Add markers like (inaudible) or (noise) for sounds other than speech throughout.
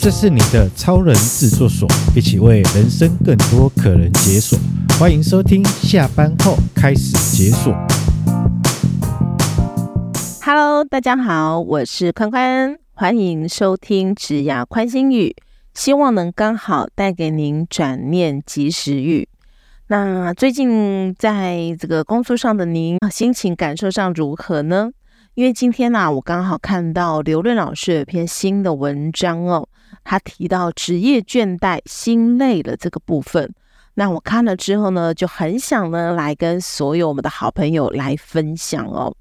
这是你的超人制作所，一起为人生更多可能解锁。欢迎收听，下班后开始解锁。Hello，大家好，我是宽宽，欢迎收听职涯宽心语，希望能刚好带给您转念及时雨。那最近在这个工作上的您，心情感受上如何呢？因为今天呢、啊，我刚好看到刘润老师有篇新的文章哦，他提到职业倦怠、心累了这个部分。那我看了之后呢，就很想呢来跟所有我们的好朋友来分享哦。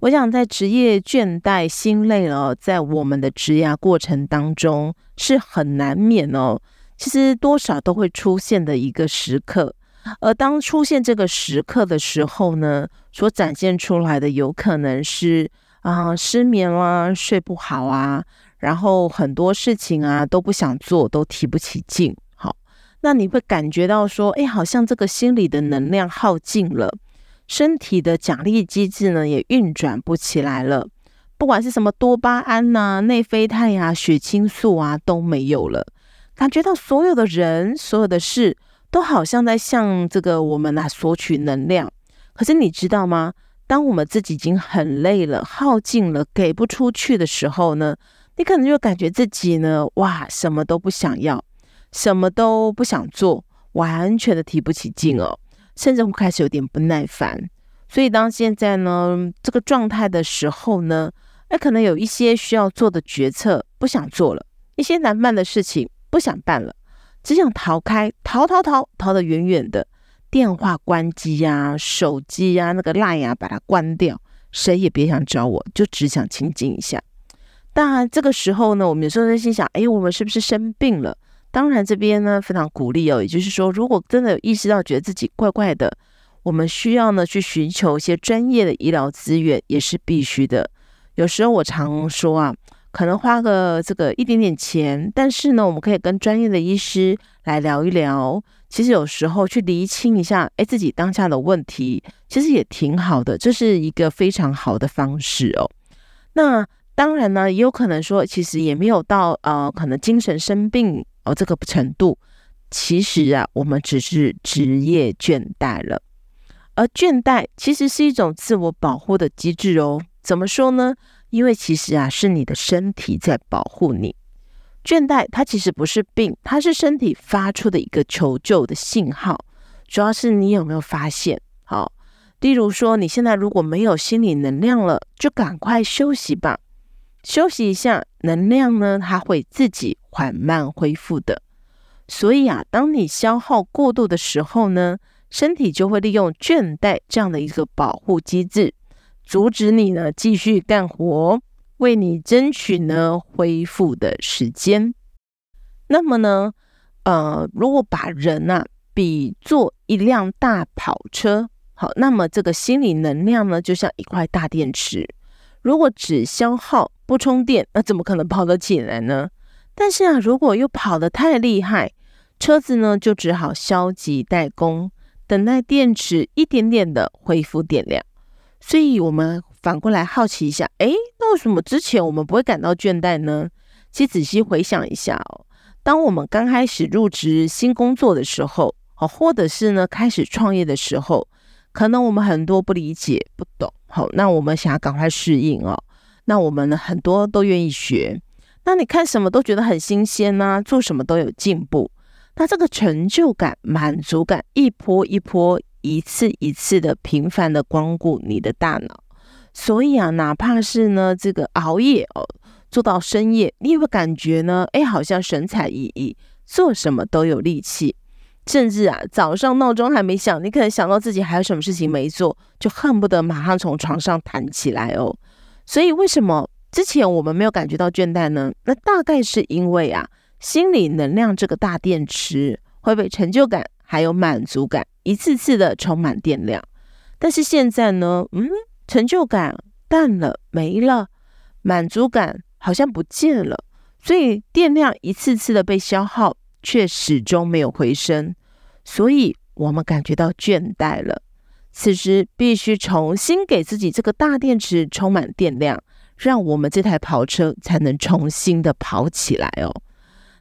我想在职业倦怠、心累了，在我们的职涯过程当中是很难免哦，其实多少都会出现的一个时刻。而当出现这个时刻的时候呢，所展现出来的有可能是啊、失眠啦、睡不好啊，然后很多事情啊都不想做，都提不起劲。好，那你会感觉到说，哎，好像这个心理的能量耗尽了，身体的奖励机制呢也运转不起来了，不管是什么多巴胺呐、内啡肽呀、血清素啊都没有了，感觉到所有的人、所有的事。都好像在向这个我们来索取能量，可是你知道吗？当我们自己已经很累了、耗尽了、给不出去的时候呢，你可能就感觉自己呢，哇，什么都不想要，什么都不想做，完全的提不起劲哦，甚至会开始有点不耐烦。所以当现在呢这个状态的时候呢，哎，可能有一些需要做的决策不想做了，一些难办的事情不想办了。只想逃开，逃逃逃，逃得远远的。电话关机呀、手机呀、那个烂呀、把它关掉。谁也别想找我，就只想清静一下。当然，这个时候呢，我们有时候在心想：哎，我们是不是生病了？当然，这边呢非常鼓励哦，也就是说，如果真的有意识到觉得自己怪怪的，我们需要呢去寻求一些专业的医疗资源，也是必须的。有时候我常说啊。可能花个这个一点点钱，但是呢，我们可以跟专业的医师来聊一聊。其实有时候去厘清一下，哎，自己当下的问题，其实也挺好的，这是一个非常好的方式哦。那当然呢，也有可能说，其实也没有到呃，可能精神生病哦这个程度。其实啊，我们只是职业倦怠了，而倦怠其实是一种自我保护的机制哦。怎么说呢？因为其实啊，是你的身体在保护你。倦怠它其实不是病，它是身体发出的一个求救的信号。主要是你有没有发现？好，例如说，你现在如果没有心理能量了，就赶快休息吧，休息一下，能量呢，它会自己缓慢恢复的。所以啊，当你消耗过度的时候呢，身体就会利用倦怠这样的一个保护机制。阻止你呢继续干活，为你争取呢恢复的时间。那么呢，呃，如果把人啊比作一辆大跑车，好，那么这个心理能量呢就像一块大电池，如果只消耗不充电，那怎么可能跑得起来呢？但是啊，如果又跑得太厉害，车子呢就只好消极怠工，等待电池一点点的恢复电量。所以，我们反过来好奇一下，诶，那为什么之前我们不会感到倦怠呢？其实仔细回想一下哦，当我们刚开始入职新工作的时候，哦，或者是呢开始创业的时候，可能我们很多不理解、不懂，好，那我们想要赶快适应哦，那我们很多都愿意学，那你看什么都觉得很新鲜呐，做什么都有进步，那这个成就感、满足感一波一波。一次一次的频繁的光顾你的大脑，所以啊，哪怕是呢这个熬夜哦，做到深夜，你也会感觉呢，哎，好像神采奕奕，做什么都有力气，甚至啊，早上闹钟还没响，你可能想到自己还有什么事情没做，就恨不得马上从床上弹起来哦。所以为什么之前我们没有感觉到倦怠呢？那大概是因为啊，心理能量这个大电池会被成就感还有满足感。一次次的充满电量，但是现在呢，嗯，成就感淡了，没了，满足感好像不见了，所以电量一次次的被消耗，却始终没有回升，所以我们感觉到倦怠了。此时必须重新给自己这个大电池充满电量，让我们这台跑车才能重新的跑起来哦。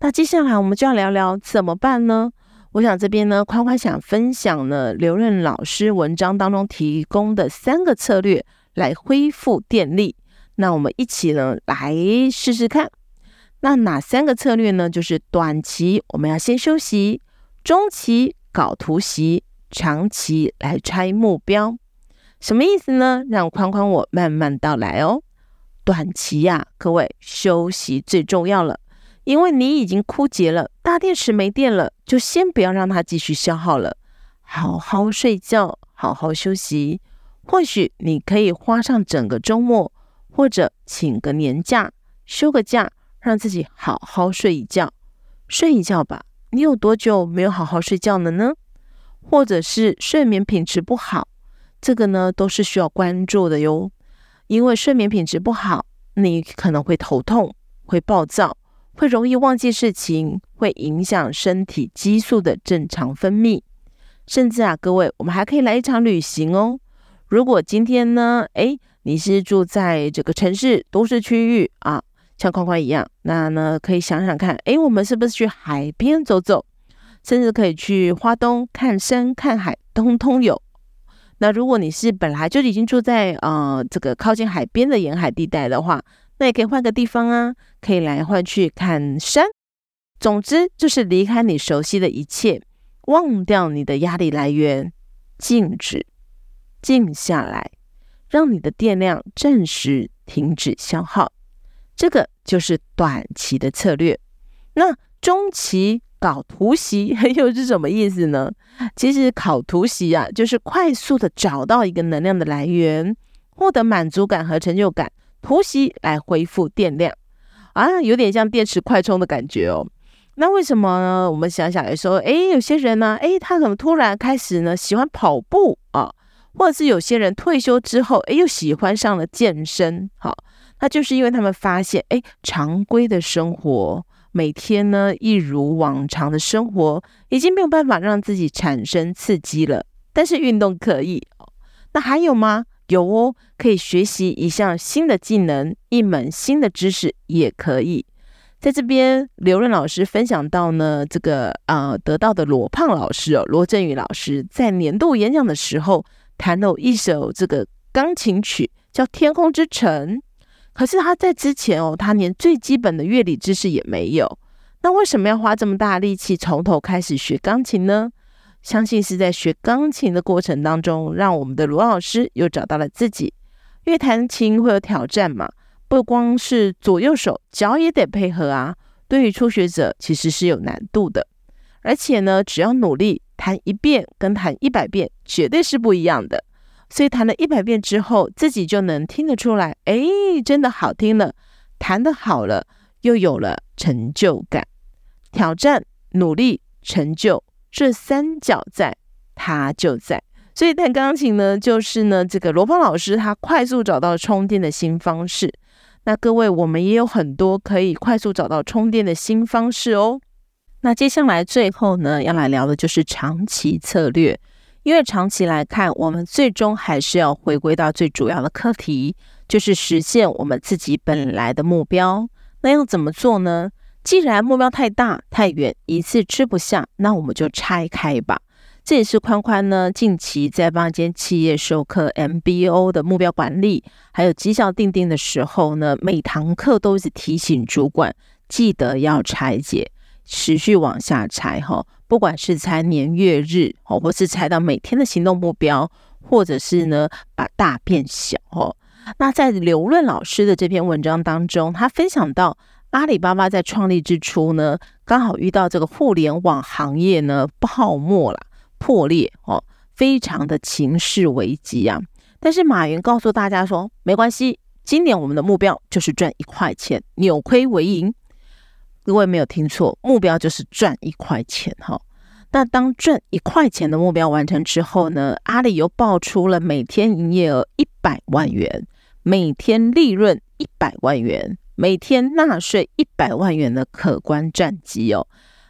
那接下来我们就要聊聊怎么办呢？我想这边呢，宽宽想分享呢，刘润老师文章当中提供的三个策略来恢复电力。那我们一起呢来试试看。那哪三个策略呢？就是短期我们要先休息，中期搞突袭，长期来拆目标。什么意思呢？让宽宽我慢慢道来哦。短期呀，各位休息最重要了，因为你已经枯竭了，大电池没电了，就先不要让它继续消耗了，好好睡觉，好好休息。或许你可以花上整个周末，或者请个年假，休个假。让自己好好睡一觉，睡一觉吧。你有多久没有好好睡觉了呢？或者是睡眠品质不好，这个呢都是需要关注的哟。因为睡眠品质不好，你可能会头痛、会暴躁、会容易忘记事情，会影响身体激素的正常分泌，甚至啊，各位，我们还可以来一场旅行哦。如果今天呢，诶，你是住在这个城市都市区域啊。像宽宽一样，那呢可以想想看，诶，我们是不是去海边走走，甚至可以去花东看山看海，通通有。那如果你是本来就已经住在呃这个靠近海边的沿海地带的话，那也可以换个地方啊，可以来换去看山。总之就是离开你熟悉的一切，忘掉你的压力来源，静止，静下来，让你的电量暂时停止消耗。这个就是短期的策略。那中期搞突袭 (laughs) 又是什么意思呢？其实搞突袭啊，就是快速的找到一个能量的来源，获得满足感和成就感，突袭来恢复电量啊，有点像电池快充的感觉哦。那为什么呢？我们想想，有时候，诶，有些人呢，诶，他可能突然开始呢喜欢跑步啊，或者是有些人退休之后，诶，又喜欢上了健身，好。那就是因为他们发现，哎，常规的生活，每天呢一如往常的生活，已经没有办法让自己产生刺激了。但是运动可以。那还有吗？有哦，可以学习一项新的技能，一门新的知识也可以。在这边，刘润老师分享到呢，这个呃得到的罗胖老师哦，罗振宇老师在年度演讲的时候弹了一首这个钢琴曲，叫《天空之城》。可是他在之前哦，他连最基本的乐理知识也没有。那为什么要花这么大力气从头开始学钢琴呢？相信是在学钢琴的过程当中，让我们的罗老师又找到了自己。因为弹琴会有挑战嘛，不光是左右手，脚也得配合啊。对于初学者其实是有难度的，而且呢，只要努力弹一遍跟弹一百遍绝对是不一样的。所以弹了一百遍之后，自己就能听得出来，哎，真的好听了，弹得好了，又有了成就感。挑战、努力、成就这三角在，他就在。所以弹钢琴呢，就是呢，这个罗胖老师他快速找到充电的新方式。那各位，我们也有很多可以快速找到充电的新方式哦。那接下来最后呢，要来聊的就是长期策略。因为长期来看，我们最终还是要回归到最主要的课题，就是实现我们自己本来的目标。那要怎么做呢？既然目标太大太远，一次吃不下，那我们就拆开吧。这也是宽宽呢近期在帮一间企业授课 MBO 的目标管理，还有绩效定定的时候呢，每堂课都是提醒主管记得要拆解，持续往下拆哈。不管是拆年月日哦，或是拆到每天的行动目标，或者是呢把大变小哦。那在刘润老师的这篇文章当中，他分享到阿里巴巴在创立之初呢，刚好遇到这个互联网行业呢泡沫了破裂哦，非常的情势危机啊。但是马云告诉大家说，没关系，今年我们的目标就是赚一块钱，扭亏为盈。各位没有听错，目标就是赚一块钱哈。那当赚一块钱的目标完成之后呢，阿里又爆出了每天营业额一百万元，每天利润一百万元，每天纳税一百万元的可观战绩哦。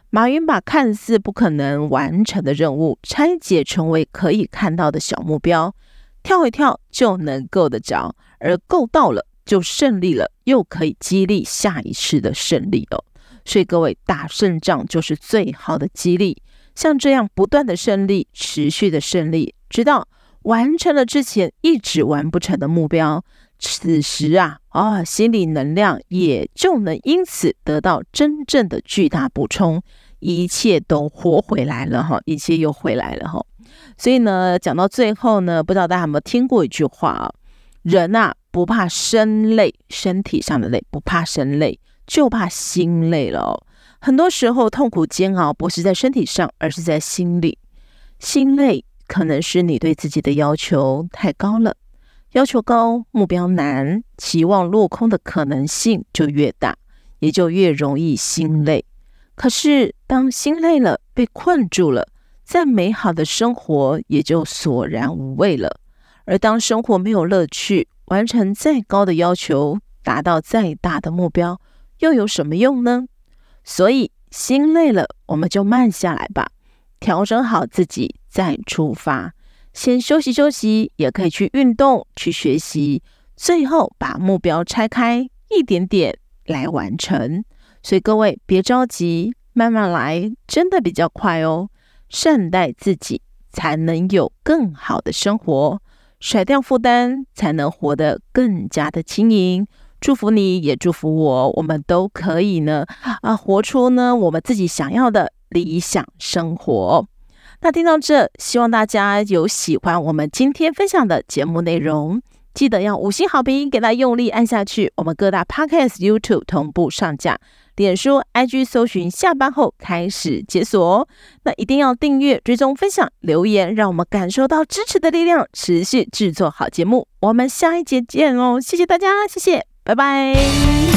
马云把看似不可能完成的任务拆解成为可以看到的小目标，跳一跳就能够得着，而够到了就胜利了，又可以激励下一次的胜利哦。所以各位打胜仗就是最好的激励。像这样不断的胜利，持续的胜利，直到完成了之前一直完不成的目标，此时啊，啊、哦，心理能量也就能因此得到真正的巨大补充，一切都活回来了哈，一切又回来了哈。所以呢，讲到最后呢，不知道大家有没有听过一句话啊？人啊，不怕身累，身体上的累，不怕身累，就怕心累了。很多时候，痛苦煎熬不是在身体上，而是在心里。心累可能是你对自己的要求太高了，要求高，目标难，期望落空的可能性就越大，也就越容易心累。可是，当心累了，被困住了，再美好的生活也就索然无味了。而当生活没有乐趣，完成再高的要求，达到再大的目标，又有什么用呢？所以心累了，我们就慢下来吧，调整好自己再出发。先休息休息，也可以去运动、去学习，最后把目标拆开一点点来完成。所以各位别着急，慢慢来，真的比较快哦。善待自己，才能有更好的生活；甩掉负担，才能活得更加的轻盈。祝福你，也祝福我，我们都可以呢啊，活出呢我们自己想要的理想生活。那听到这，希望大家有喜欢我们今天分享的节目内容，记得要五星好评，给它用力按下去。我们各大 Podcast、YouTube 同步上架，脸书、IG 搜寻下班后开始解锁。那一定要订阅、追踪、分享、留言，让我们感受到支持的力量，持续制作好节目。我们下一节见哦，谢谢大家，谢谢。拜拜。